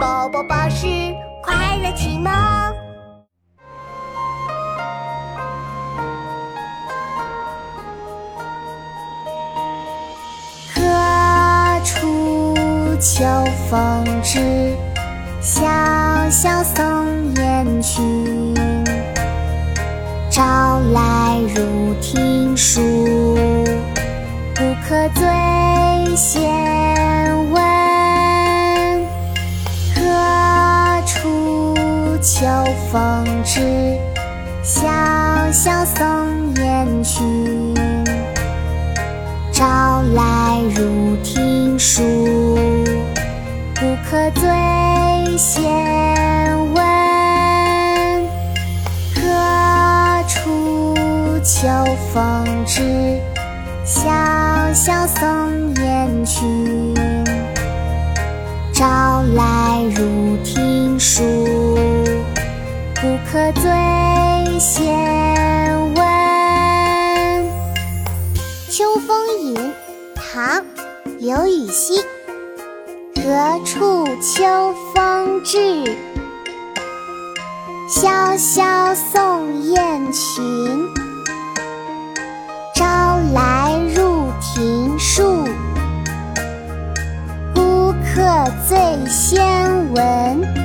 宝宝巴士快乐启蒙。何处秋风至，萧萧松烟群。朝来入庭书，不可醉秋风至，萧萧松烟群。朝来入庭书，不可醉先闻。何处秋风至，萧萧松烟群。朝来入庭书，客醉先闻。《秋风引》唐·刘禹锡，何处秋风至？萧萧送雁群。朝来入庭树，孤客最先闻。